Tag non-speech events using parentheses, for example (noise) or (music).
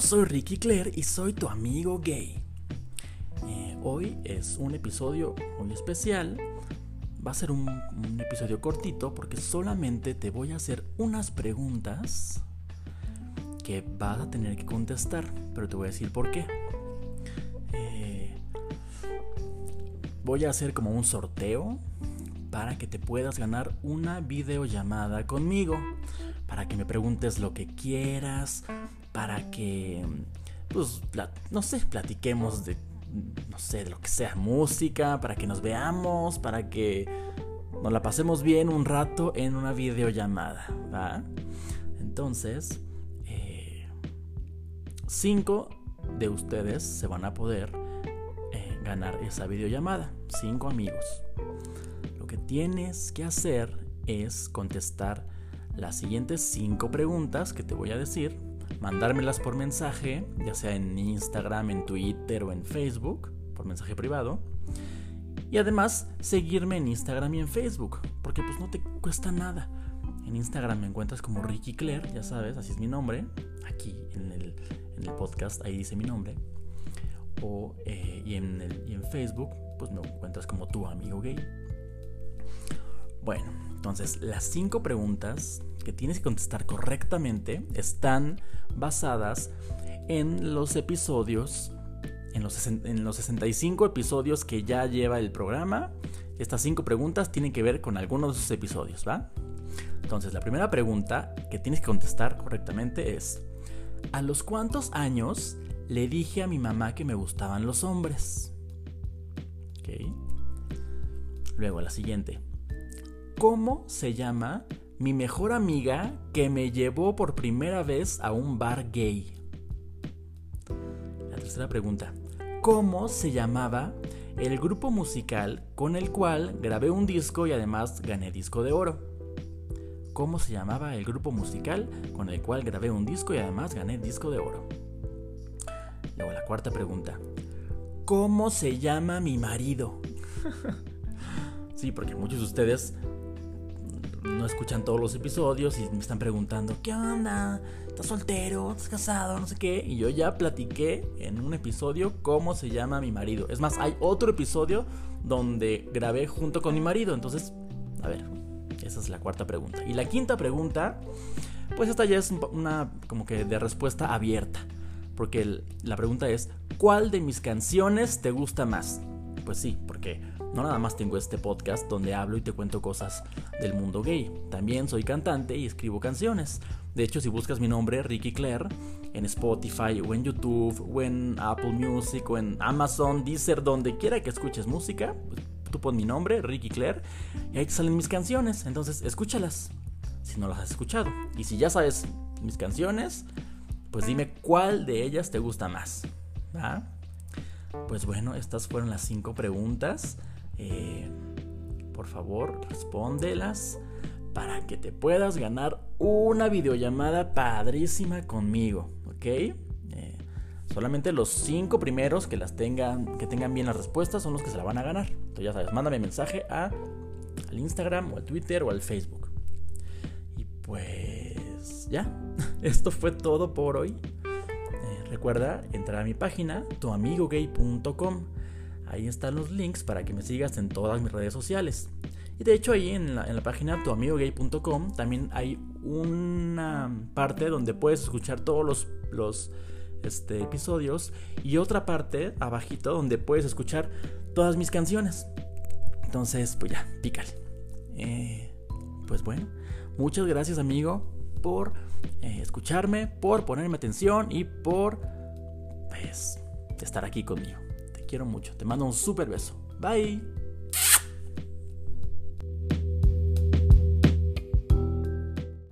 Soy Ricky Claire y soy tu amigo gay. Eh, hoy es un episodio muy especial. Va a ser un, un, episodio cortito porque solamente te voy a hacer unas preguntas que vas a tener que contestar, pero te voy a decir por qué. Eh, voy a hacer como un sorteo para que te puedas ganar una videollamada conmigo, para que me preguntes lo que quieras, para que, pues, no sé, platiquemos de, no sé, de lo que sea, música, para que nos veamos, para que nos la pasemos bien un rato en una videollamada, ¿va? Entonces, eh, cinco de ustedes se van a poder eh, ganar esa videollamada, cinco amigos. Lo que tienes que hacer es contestar las siguientes cinco preguntas que te voy a decir mandármelas por mensaje, ya sea en Instagram, en Twitter o en Facebook, por mensaje privado. Y además seguirme en Instagram y en Facebook, porque pues no te cuesta nada. En Instagram me encuentras como Ricky Claire, ya sabes, así es mi nombre. Aquí en el, podcast, ahí dice mi nombre. O, eh, y, en y en Facebook, pues me encuentras como tu amigo gay. Bueno, entonces las cinco preguntas que tienes que contestar correctamente están basadas en los episodios, en los, en los 65 episodios que ya lleva el programa. Estas cinco preguntas tienen que ver con algunos de esos episodios, ¿va? Entonces, la primera pregunta que tienes que contestar correctamente es, ¿a los cuántos años le dije a mi mamá que me gustaban los hombres? Ok. Luego, la siguiente. ¿Cómo se llama mi mejor amiga que me llevó por primera vez a un bar gay. La tercera pregunta. ¿Cómo se llamaba el grupo musical con el cual grabé un disco y además gané disco de oro? ¿Cómo se llamaba el grupo musical con el cual grabé un disco y además gané disco de oro? Luego la cuarta pregunta. ¿Cómo se llama mi marido? (laughs) sí, porque muchos de ustedes no escuchan todos los episodios y me están preguntando, ¿qué onda? ¿Estás soltero? ¿Estás casado? No sé qué. Y yo ya platiqué en un episodio cómo se llama mi marido. Es más, hay otro episodio donde grabé junto con mi marido. Entonces, a ver, esa es la cuarta pregunta. Y la quinta pregunta, pues esta ya es una como que de respuesta abierta. Porque la pregunta es, ¿cuál de mis canciones te gusta más? Pues sí, porque no nada más tengo este podcast donde hablo y te cuento cosas del mundo gay. También soy cantante y escribo canciones. De hecho, si buscas mi nombre, Ricky Claire, en Spotify o en YouTube o en Apple Music o en Amazon, Deezer, donde quiera que escuches música, pues, tú pon mi nombre, Ricky Claire, y ahí te salen mis canciones. Entonces, escúchalas si no las has escuchado. Y si ya sabes mis canciones, pues dime cuál de ellas te gusta más. Pues bueno, estas fueron las cinco preguntas. Eh, por favor, respóndelas para que te puedas ganar una videollamada padrísima conmigo, ¿ok? Eh, solamente los cinco primeros que las tengan, que tengan bien las respuestas son los que se la van a ganar. Entonces ya sabes, mándame mensaje a, al Instagram o al Twitter o al Facebook. Y pues ya, (laughs) esto fue todo por hoy. Eh, recuerda entrar a mi página, tuamigogay.com Ahí están los links para que me sigas en todas mis redes sociales. Y de hecho ahí en la, página tuamigogay.com también hay una parte donde puedes escuchar todos los, este, episodios y otra parte abajito donde puedes escuchar todas mis canciones. Entonces, pues ya, pícale. Eh, pues bueno, muchas gracias amigo por eh, escucharme, por ponerme atención y por pues, estar aquí conmigo quiero mucho. Te mando un super beso. Bye.